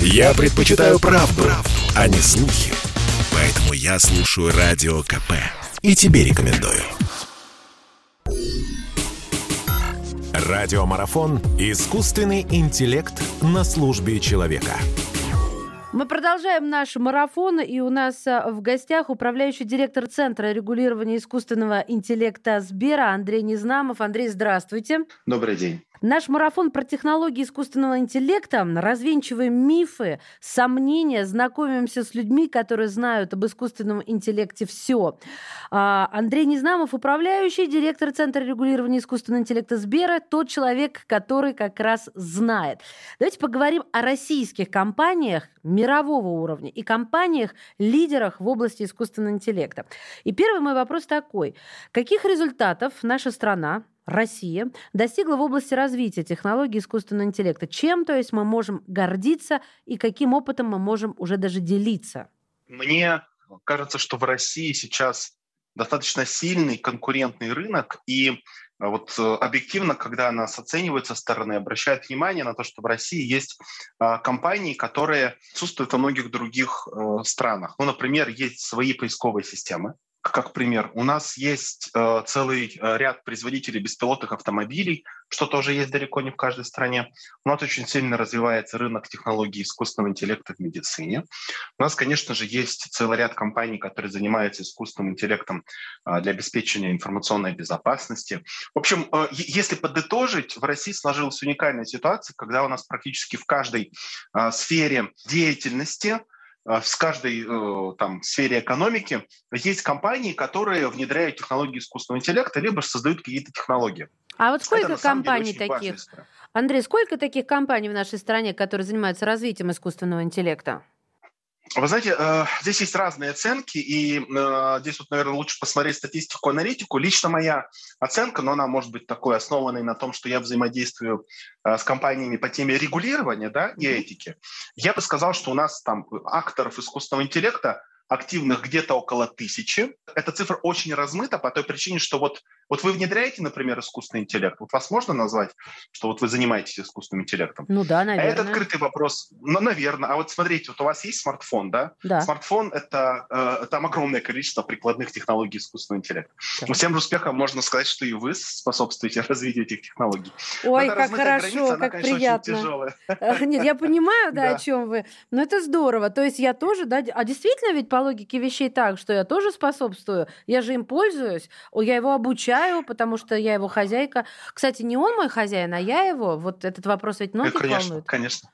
Я предпочитаю правду, правду, а не слухи. Поэтому я слушаю Радио КП. И тебе рекомендую. Радиомарафон «Искусственный интеллект на службе человека». Мы продолжаем наш марафон, и у нас а, в гостях управляющий директор Центра регулирования искусственного интеллекта Сбера Андрей Незнамов. Андрей, здравствуйте. Добрый день. Наш марафон про технологии искусственного интеллекта. Развенчиваем мифы, сомнения, знакомимся с людьми, которые знают об искусственном интеллекте все. А, Андрей Незнамов, управляющий директор Центра регулирования искусственного интеллекта Сбера, тот человек, который как раз знает. Давайте поговорим о российских компаниях мирового уровня и компаниях, лидерах в области искусственного интеллекта. И первый мой вопрос такой. Каких результатов наша страна, Россия достигла в области развития технологий искусственного интеллекта? Чем, то есть, мы можем гордиться и каким опытом мы можем уже даже делиться? Мне кажется, что в России сейчас достаточно сильный конкурентный рынок, и э, вот э, объективно, когда нас оценивают со стороны, обращают внимание на то, что в России есть а, компании, которые отсутствуют во многих других э, странах. Ну, например, есть свои поисковые системы, как пример, у нас есть э, целый э, ряд производителей беспилотных автомобилей, что тоже есть далеко не в каждой стране. У нас очень сильно развивается рынок технологий искусственного интеллекта в медицине. У нас, конечно же, есть целый ряд компаний, которые занимаются искусственным интеллектом э, для обеспечения информационной безопасности. В общем, э, если подытожить, в России сложилась уникальная ситуация, когда у нас практически в каждой э, сфере деятельности – в каждой э, там, сфере экономики есть компании, которые внедряют технологии искусственного интеллекта, либо создают какие-то технологии. А вот сколько Это, компаний деле, таких? Андрей, сколько таких компаний в нашей стране, которые занимаются развитием искусственного интеллекта? Вы знаете, э, здесь есть разные оценки, и э, здесь вот, наверное, лучше посмотреть статистику, аналитику. Лично моя оценка, но она может быть такой основанной на том, что я взаимодействую э, с компаниями по теме регулирования да, и этики. Я бы сказал, что у нас там акторов искусственного интеллекта активных где-то около тысячи. Эта цифра очень размыта по той причине, что вот, вот вы внедряете, например, искусственный интеллект. Вот вас можно назвать, что вот вы занимаетесь искусственным интеллектом? Ну да, наверное. А это открытый вопрос. Ну, наверное. А вот смотрите, вот у вас есть смартфон, да? Да. Смартфон — это э, там огромное количество прикладных технологий искусственного интеллекта. Да. Всем успехом можно сказать, что и вы способствуете развитию этих технологий. Ой, как хорошо, граница, как она, конечно, приятно. Э, нет, я понимаю, да, о чем вы. Но это здорово. То есть я тоже, да, а действительно ведь по логике вещей так, что я тоже способствую, я же им пользуюсь, я его обучаю, потому что я его хозяйка. Кстати, не он мой хозяин, а я его. Вот этот вопрос ведь многих конечно, волнует. Конечно.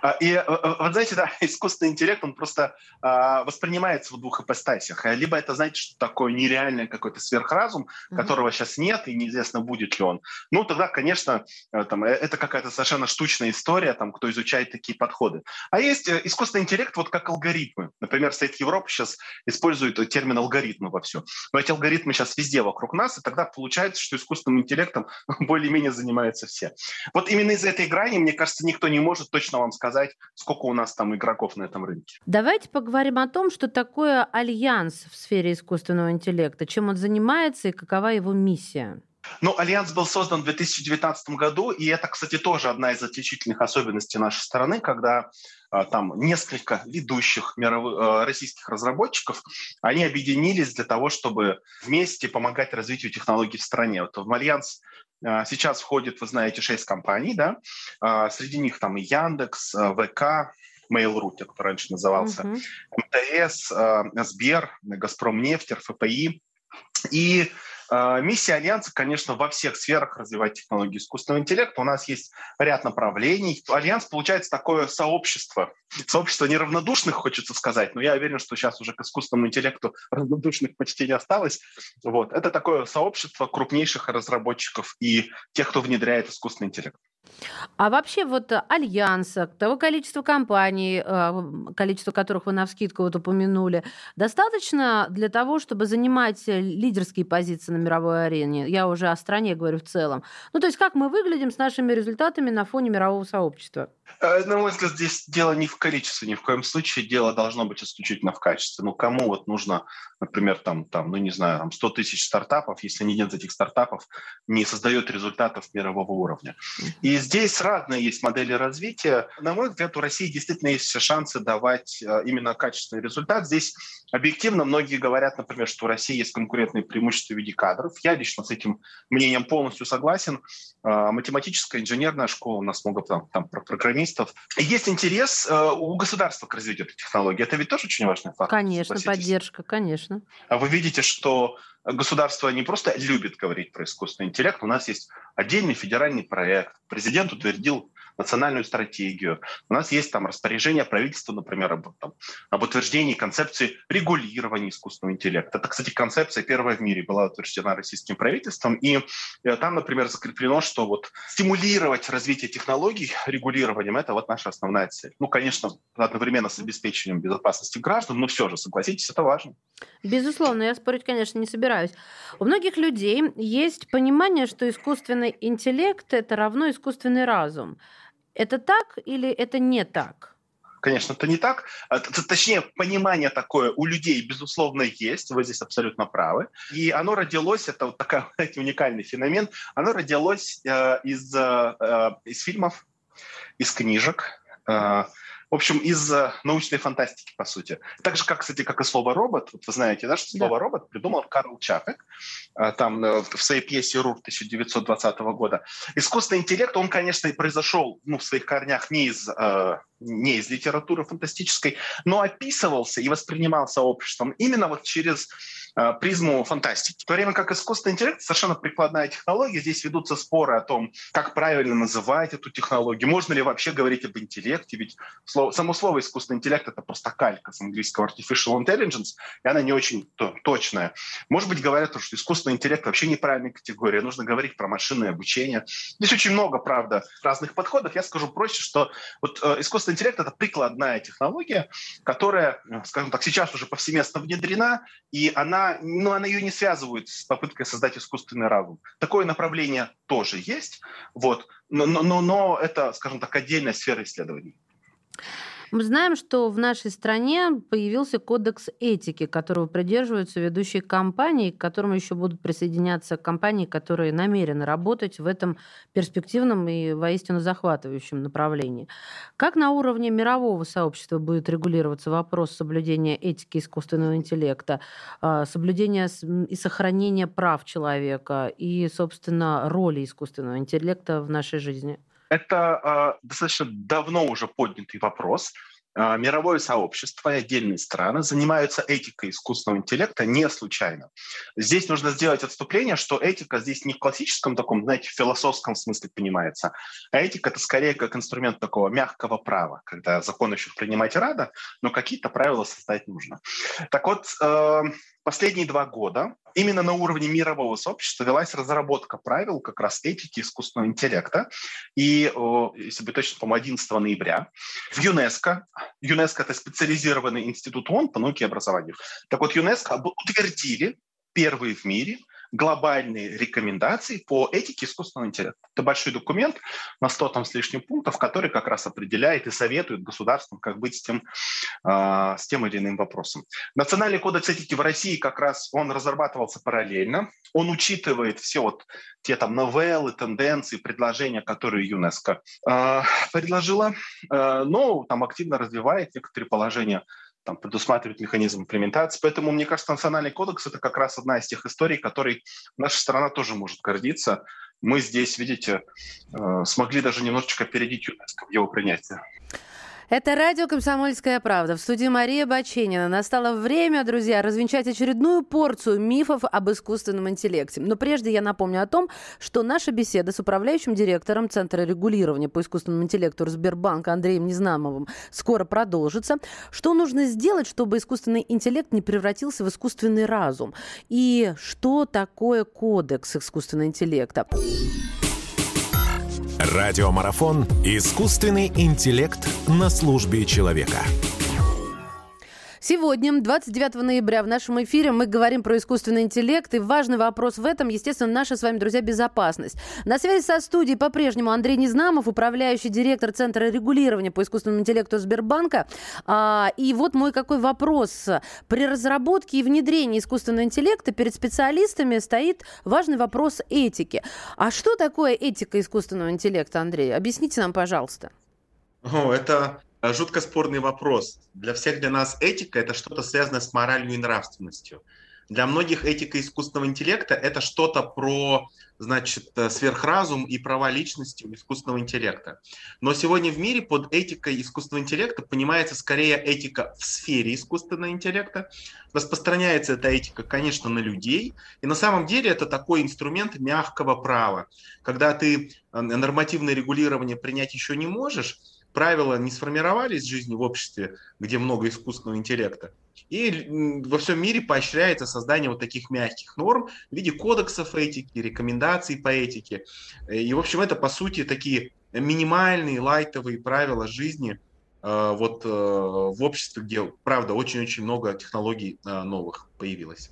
А, и э, э, вот знаете, да, искусственный интеллект, он просто а, воспринимается в двух ипостасях. Либо это, знаете, что такое нереальный какой-то сверхразум, mm-hmm. которого сейчас нет, и неизвестно, будет ли он. Ну, тогда, конечно, э, там, это какая-то совершенно штучная история, там, кто изучает такие подходы. А есть искусственный интеллект вот как алгоритмы. Например, Совет Европы сейчас использует термин алгоритмы во все. Но эти алгоритмы сейчас везде вокруг нас, и тогда получается, что искусственным интеллектом более-менее занимаются все. Вот именно из этой грани, мне кажется, никто не может точно точно вам сказать, сколько у нас там игроков на этом рынке. Давайте поговорим о том, что такое альянс в сфере искусственного интеллекта, чем он занимается и какова его миссия. Ну, Альянс был создан в 2019 году, и это, кстати, тоже одна из отличительных особенностей нашей страны, когда а, там несколько ведущих мировых, а, российских разработчиков, они объединились для того, чтобы вместе помогать развитию технологий в стране. Вот в Альянс сейчас входит, вы знаете, шесть компаний, да, а, среди них там и Яндекс, а, ВК, Mail.ru, который раньше назывался, uh-huh. МТС, Сбер, Газпром нефть, РФПИ. И а, миссия Альянса, конечно, во всех сферах развивать технологии искусственного интеллекта. У нас есть ряд направлений. Альянс, получается, такое сообщество. Сообщество неравнодушных, хочется сказать, но я уверен, что сейчас уже к искусственному интеллекту равнодушных почти не осталось. Вот. Это такое сообщество крупнейших разработчиков и тех, кто внедряет искусственный интеллект. А вообще вот альянса, того количества компаний, э, количество которых вы на вскидку вот упомянули, достаточно для того, чтобы занимать лидерские позиции на мировой арене? Я уже о стране говорю в целом. Ну, то есть как мы выглядим с нашими результатами на фоне мирового сообщества? Э, на мой взгляд, здесь дело не в количестве, ни в коем случае. Дело должно быть исключительно в качестве. Ну, кому вот нужно, например, там, там ну, не знаю, там 100 тысяч стартапов, если ни один из этих стартапов не создает результатов мирового уровня. И И здесь разные есть модели развития. На мой взгляд, у России действительно есть все шансы давать э, именно качественный результат. Здесь объективно многие говорят, например, что у России есть конкурентные преимущества в виде кадров. Я лично с этим мнением полностью согласен. Э, математическая, инженерная школа, у нас много там, там программистов. Есть интерес э, у государства к развитию этой технологии. Это ведь тоже очень важный фактор. Конечно, поддержка, конечно. А вы видите, что государство не просто любит говорить про искусственный интеллект, у нас есть отдельный федеральный проект. Президент утвердил национальную стратегию. У нас есть там распоряжение правительства, например, об, там, об утверждении концепции регулирования искусственного интеллекта. Это, кстати, концепция первая в мире была утверждена российским правительством. И э, там, например, закреплено, что вот стимулировать развитие технологий регулированием – это вот наша основная цель. Ну, конечно, одновременно с обеспечением безопасности граждан, но все же, согласитесь, это важно. Безусловно, я спорить, конечно, не собираюсь. У многих людей есть понимание, что искусственный интеллект – это равно искусственный разум. Это так или это не так? Конечно, это не так. А, точнее, понимание такое у людей, безусловно, есть. Вы здесь абсолютно правы. И оно родилось, это вот такой уникальный феномен, оно родилось э, из, э, из фильмов, из книжек. Э, в общем, из научной фантастики, по сути. Так же, как, кстати, как и слово «робот». Вот вы знаете, да, что слово да. «робот» придумал Карл Чапек а, там э, в своей пьесе «Рур» 1920 года. Искусственный интеллект, он, конечно, и произошел ну, в своих корнях не из, э, не из литературы фантастической, но описывался и воспринимался обществом именно вот через Э, призму фантастики. В то время как искусственный интеллект совершенно прикладная технология. Здесь ведутся споры о том, как правильно называть эту технологию, можно ли вообще говорить об интеллекте, ведь слово, само слово искусственный интеллект это просто калька с английского artificial intelligence, и она не очень то, точная. Может быть, говорят, что искусственный интеллект вообще неправильная категория, нужно говорить про машинное обучение. Здесь очень много, правда, разных подходов. Я скажу проще, что вот э, искусственный интеллект это прикладная технология, которая, э, скажем так, сейчас уже повсеместно внедрена, и она ну, она ее не связывает с попыткой создать искусственный разум. Такое направление тоже есть, вот, но, но, но это, скажем так, отдельная сфера исследований. Мы знаем, что в нашей стране появился кодекс этики, которого придерживаются ведущие компании, к которому еще будут присоединяться компании, которые намерены работать в этом перспективном и воистину захватывающем направлении. Как на уровне мирового сообщества будет регулироваться вопрос соблюдения этики искусственного интеллекта, а, соблюдения и сохранения прав человека и, собственно, роли искусственного интеллекта в нашей жизни? Это э, достаточно давно уже поднятый вопрос. Э, мировое сообщество и отдельные страны занимаются этикой искусственного интеллекта не случайно. Здесь нужно сделать отступление, что этика здесь не в классическом таком, знаете, философском смысле понимается, а этика это скорее как инструмент такого мягкого права, когда закон еще принимать рада, но какие-то правила создать нужно. Так вот, э, последние два года именно на уровне мирового сообщества велась разработка правил как раз этики искусственного интеллекта. И, если быть точно, по 11 ноября в ЮНЕСКО, ЮНЕСКО – это специализированный институт ООН по науке и образованию, так вот ЮНЕСКО утвердили первые в мире глобальные рекомендации по этике искусственного интеллекта. Это большой документ на 100 там с лишним пунктов, который как раз определяет и советует государствам, как быть с тем, э, с тем или иным вопросом. Национальный кодекс этики в России как раз он разрабатывался параллельно. Он учитывает все вот те там новеллы, тенденции, предложения, которые ЮНЕСКО э, предложила, э, но там активно развивает некоторые положения там, предусматривает механизм имплементации. Поэтому, мне кажется, национальный кодекс – это как раз одна из тех историй, которой наша страна тоже может гордиться. Мы здесь, видите, э, смогли даже немножечко опередить ЮНЕСКО в его принятии. Это радио «Комсомольская правда». В студии Мария Баченина. Настало время, друзья, развенчать очередную порцию мифов об искусственном интеллекте. Но прежде я напомню о том, что наша беседа с управляющим директором Центра регулирования по искусственному интеллекту Сбербанка Андреем Незнамовым скоро продолжится. Что нужно сделать, чтобы искусственный интеллект не превратился в искусственный разум? И что такое кодекс искусственного интеллекта? Радиомарафон «Искусственный интеллект на службе человека». Сегодня, 29 ноября, в нашем эфире мы говорим про искусственный интеллект. И важный вопрос в этом, естественно, наша с вами, друзья, безопасность. На связи со студией по-прежнему Андрей Незнамов, управляющий директор Центра регулирования по искусственному интеллекту Сбербанка. А, и вот мой какой вопрос. При разработке и внедрении искусственного интеллекта перед специалистами стоит важный вопрос этики. А что такое этика искусственного интеллекта, Андрей? Объясните нам, пожалуйста. О, это жутко спорный вопрос. Для всех для нас этика – это что-то связанное с моралью и нравственностью. Для многих этика искусственного интеллекта – это что-то про, значит, э, сверхразум и права личности у искусственного интеллекта. Но сегодня в мире под этикой искусственного интеллекта понимается скорее этика в сфере искусственного интеллекта. Распространяется эта этика, конечно, на людей. И на самом деле это такой инструмент мягкого права. Когда ты э, нормативное регулирование принять еще не можешь, правила не сформировались в жизни в обществе, где много искусственного интеллекта. И во всем мире поощряется создание вот таких мягких норм в виде кодексов этики, рекомендаций по этике. И, в общем, это, по сути, такие минимальные лайтовые правила жизни э, вот э, в обществе, где, правда, очень-очень много технологий э, новых появилось.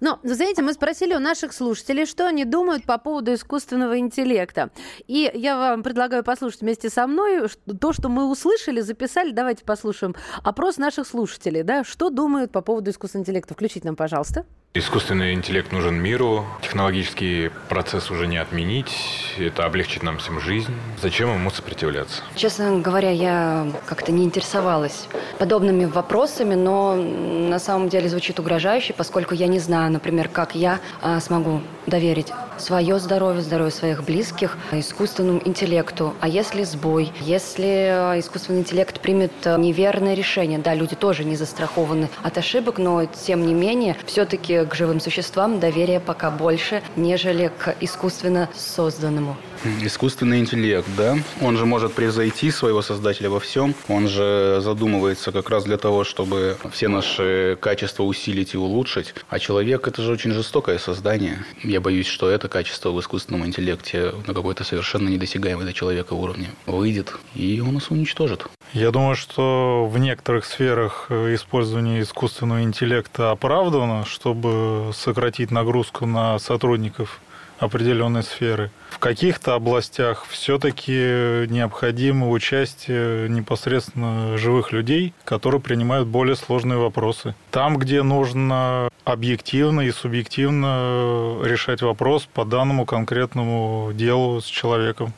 Но, знаете, мы спросили у наших слушателей, что они думают по поводу искусственного интеллекта. И я вам предлагаю послушать вместе со мной то, что мы услышали, записали. Давайте послушаем опрос наших слушателей. Да? Что думают по поводу искусственного интеллекта? Включите нам, пожалуйста. Искусственный интеллект нужен миру, технологический процесс уже не отменить, это облегчит нам всем жизнь. Зачем ему сопротивляться? Честно говоря, я как-то не интересовалась подобными вопросами, но на самом деле звучит угрожающе, поскольку я не знаю, например, как я а, смогу доверить свое здоровье, здоровье своих близких искусственному интеллекту. А если сбой, если искусственный интеллект примет неверное решение, да, люди тоже не застрахованы от ошибок, но тем не менее, все-таки к живым существам доверие пока больше, нежели к искусственно созданному. Искусственный интеллект, да, он же может превзойти своего создателя во всем. Он же задумывается как раз для того, чтобы все наши качества усилить и улучшить. А человек – это же очень жестокое создание. Я боюсь, что это качество в искусственном интеллекте на какой-то совершенно недосягаемый для человека уровне выйдет, и он нас уничтожит. Я думаю, что в некоторых сферах использование искусственного интеллекта оправдано, чтобы сократить нагрузку на сотрудников определенной сферы. В каких-то областях все-таки необходимо участие непосредственно живых людей, которые принимают более сложные вопросы. Там, где нужно объективно и субъективно решать вопрос по данному конкретному делу с человеком.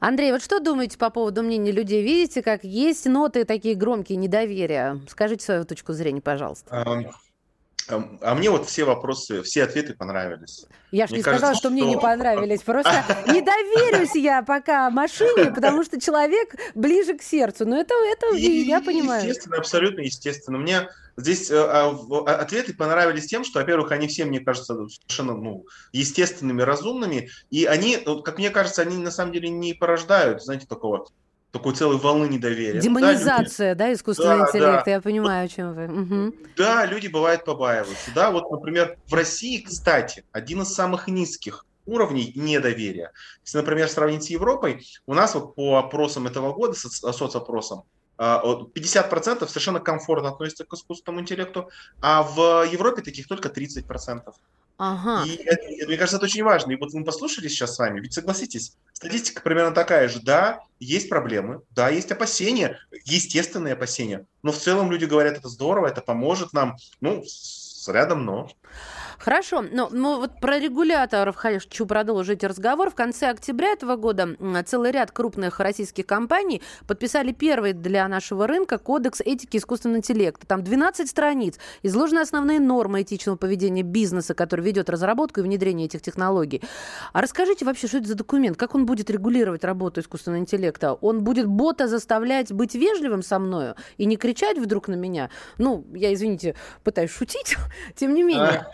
Андрей, вот что думаете по поводу мнения людей? Видите, как есть ноты такие громкие недоверия? Скажите свою точку зрения, пожалуйста. А мне вот все вопросы, все ответы понравились. Я же не кажется, сказала, что, что мне не понравились. Просто не доверюсь я пока машине, потому что человек ближе к сердцу. Но это, это и, я понимаю. Естественно, абсолютно естественно. Мне здесь э, а, а, ответы понравились тем, что, во-первых, они все, мне кажется, совершенно ну, естественными, разумными. И они, как мне кажется, они на самом деле не порождают, знаете, такого такой целой волны недоверия. Демонизация, да, люди... да искусственного да, интеллекта, да. я понимаю, о чем вы. Угу. Да, люди бывают побаиваются. Да, вот, например, в России, кстати, один из самых низких уровней недоверия. Если, например, сравнить с Европой, у нас вот по опросам этого года, соцопросам, 50% а, совершенно комфортно относятся к искусственному интеллекту, а в Европе таких только 30%. Ага. И это, мне кажется, это очень важно. И вот мы послушали сейчас с вами, ведь согласитесь, статистика примерно такая же. Да, есть проблемы, да, есть опасения, естественные опасения, но в целом люди говорят, это здорово, это поможет нам, ну, с рядом но. Хорошо, но, но вот про регуляторов хочу продолжить разговор. В конце октября этого года целый ряд крупных российских компаний подписали первый для нашего рынка кодекс этики искусственного интеллекта. Там 12 страниц, изложены основные нормы этичного поведения бизнеса, который ведет разработку и внедрение этих технологий. А расскажите вообще, что это за документ, как он будет регулировать работу искусственного интеллекта? Он будет бота заставлять быть вежливым со мною и не кричать вдруг на меня? Ну, я, извините, пытаюсь шутить, тем не менее.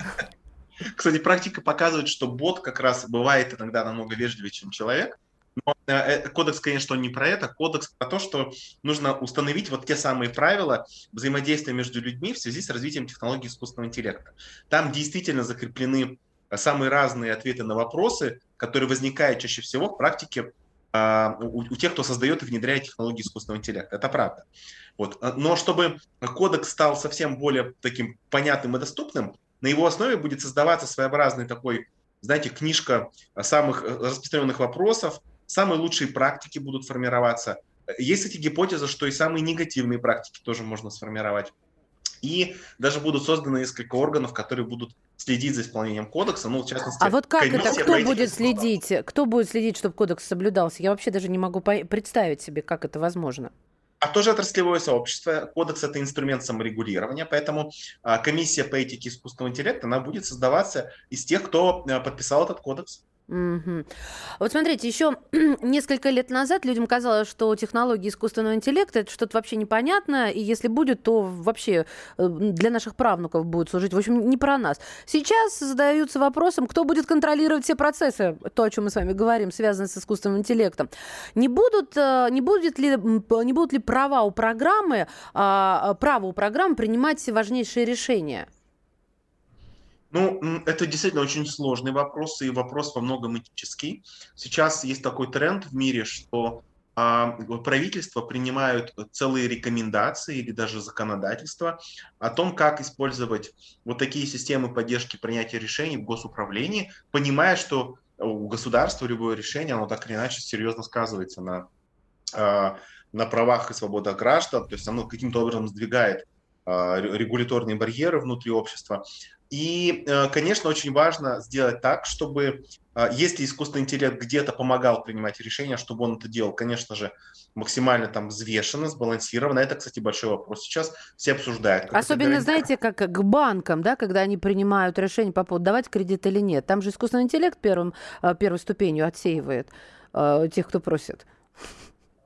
Кстати, практика показывает, что бот как раз бывает иногда намного вежливее, чем человек. Но э, э, кодекс, конечно, не про это. Кодекс про то, что нужно установить вот те самые правила взаимодействия между людьми в связи с развитием технологий искусственного интеллекта. Там действительно закреплены самые разные ответы на вопросы, которые возникают чаще всего в практике а, у тех, кто создает и внедряет технологии искусственного интеллекта. Это правда. Вот. Но чтобы кодекс стал совсем более таким понятным и доступным, на его основе будет создаваться своеобразный такой, знаете, книжка самых э, распространенных вопросов, самые лучшие практики будут формироваться. Есть, кстати, гипотеза, что и самые негативные практики тоже можно сформировать. И даже будут созданы несколько органов, которые будут следить за исполнением кодекса. Ну, в частности, а вот как это? Кто будет следить? Кто будет следить, чтобы кодекс соблюдался? Я вообще даже не могу представить себе, как это возможно. А тоже отраслевое сообщество. Кодекс – это инструмент саморегулирования, поэтому а, комиссия по этике искусственного интеллекта, она будет создаваться из тех, кто а, подписал этот кодекс. Угу. Вот смотрите, еще несколько лет назад людям казалось, что технологии искусственного интеллекта это что-то вообще непонятное, и если будет, то вообще э, для наших правнуков будет служить. В общем, не про нас. Сейчас задаются вопросом, кто будет контролировать все процессы, то, о чем мы с вами говорим, связанные с искусственным интеллектом. Не будут, э, не будет ли, не будут ли права у программы, а, право у программы принимать важнейшие решения? Ну, это действительно очень сложный вопрос, и вопрос во многом этический. Сейчас есть такой тренд в мире, что а, правительства принимают целые рекомендации или даже законодательство о том, как использовать вот такие системы поддержки принятия решений в госуправлении, понимая, что у государства любое решение, оно так или иначе серьезно сказывается на, а, на правах и свободах граждан, то есть оно каким-то образом сдвигает а, регуляторные барьеры внутри общества. И, э, конечно, очень важно сделать так, чтобы, а, если искусственный интеллект где-то помогал принимать решения, чтобы он это делал, конечно же, максимально там взвешенно, сбалансированно. Это, кстати, большой вопрос. Сейчас все обсуждают. Особенно, знаете, как к банкам, да, когда они принимают решение по поводу давать кредит или нет. Там же искусственный интеллект первым, а, первой ступенью отсеивает э, тех, кто просит.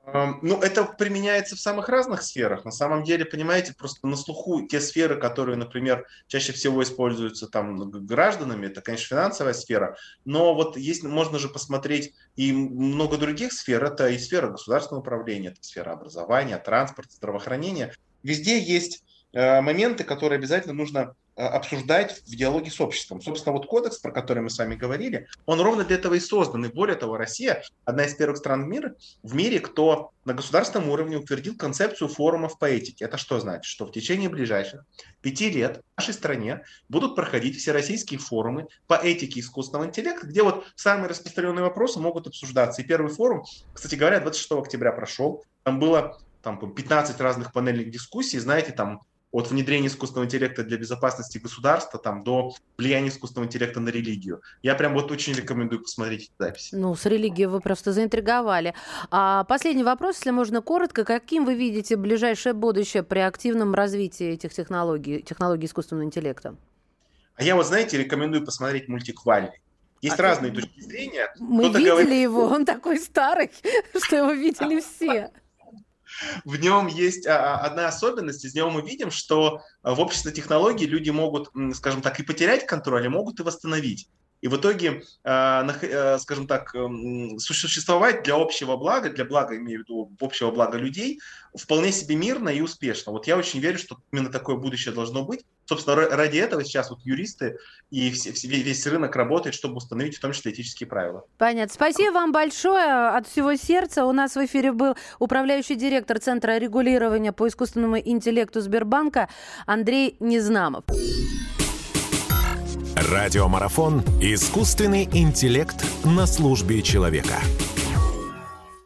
Ну, это применяется в самых разных сферах. На самом деле, понимаете, просто на слуху те сферы, которые, например, чаще всего используются там гражданами, это, конечно, финансовая сфера, но вот есть, можно же посмотреть и много других сфер. Это и сфера государственного управления, это сфера образования, транспорта, здравоохранения. Везде есть моменты, которые обязательно нужно Э, обсуждать в диалоге с обществом. Собственно, вот кодекс, про который мы с вами говорили, он ровно для этого и создан. И более того, Россия одна из первых стран в мире, в мире, кто на государственном уровне утвердил концепцию форумов по этике. Это что значит? Что в течение ближайших пяти лет в нашей стране будут проходить всероссийские форумы по этике искусственного интеллекта, где вот самые распространенные вопросы могут обсуждаться. И первый форум, кстати говоря, 26 октября прошел. Там было там, 15 разных панельных дискуссий, знаете, там от внедрения искусственного интеллекта для безопасности государства там, до влияния искусственного интеллекта на религию. Я прям вот очень рекомендую посмотреть эти записи. Ну, с религией вы просто заинтриговали. А последний вопрос, если можно коротко. Каким вы видите ближайшее будущее при активном развитии этих технологий, технологий искусственного интеллекта? А я вот, знаете, рекомендую посмотреть мультик «Валли». Есть а разные точки зрения. Мы видели говорит... его, он такой старый, что его видели все в нем есть а, а, одна особенность, из него мы видим, что а, в обществе технологий люди могут, скажем так, и потерять контроль, и могут и восстановить и в итоге, э, скажем так, эм, существовать для общего блага, для блага, имею в виду общего блага людей, вполне себе мирно и успешно. Вот я очень верю, что именно такое будущее должно быть. Собственно, ради этого сейчас вот юристы и весь рынок работает, чтобы установить в том числе этические правила. Понятно. Спасибо вам большое от всего сердца. У нас в эфире был управляющий директор Центра регулирования по искусственному интеллекту Сбербанка Андрей Незнамов. Радиомарафон «Искусственный интеллект на службе человека».